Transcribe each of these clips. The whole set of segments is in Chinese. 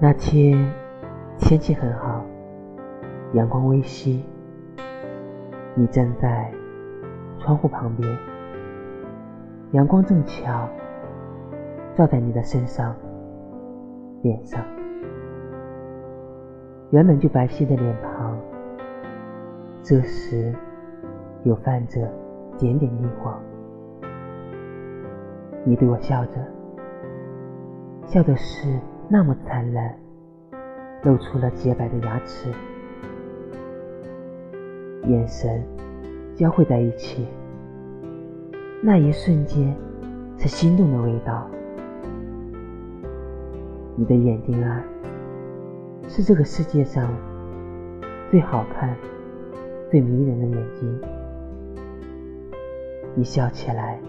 那天天气很好，阳光微熹。你站在窗户旁边，阳光正巧照在你的身上、脸上。原本就白皙的脸庞，这时又泛着点点逆光。你对我笑着，笑的是。那么灿烂，露出了洁白的牙齿，眼神交汇在一起，那一瞬间是心动的味道。你的眼睛啊，是这个世界上最好看、最迷人的眼睛。一笑起来，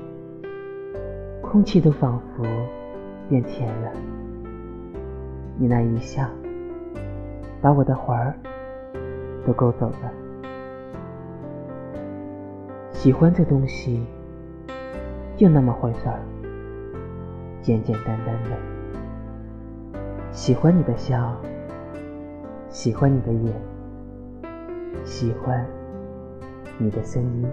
空气都仿佛变甜了。你那一笑，把我的魂儿都勾走了。喜欢这东西，就那么回事儿，简简单单的。喜欢你的笑，喜欢你的眼，喜欢你的声音。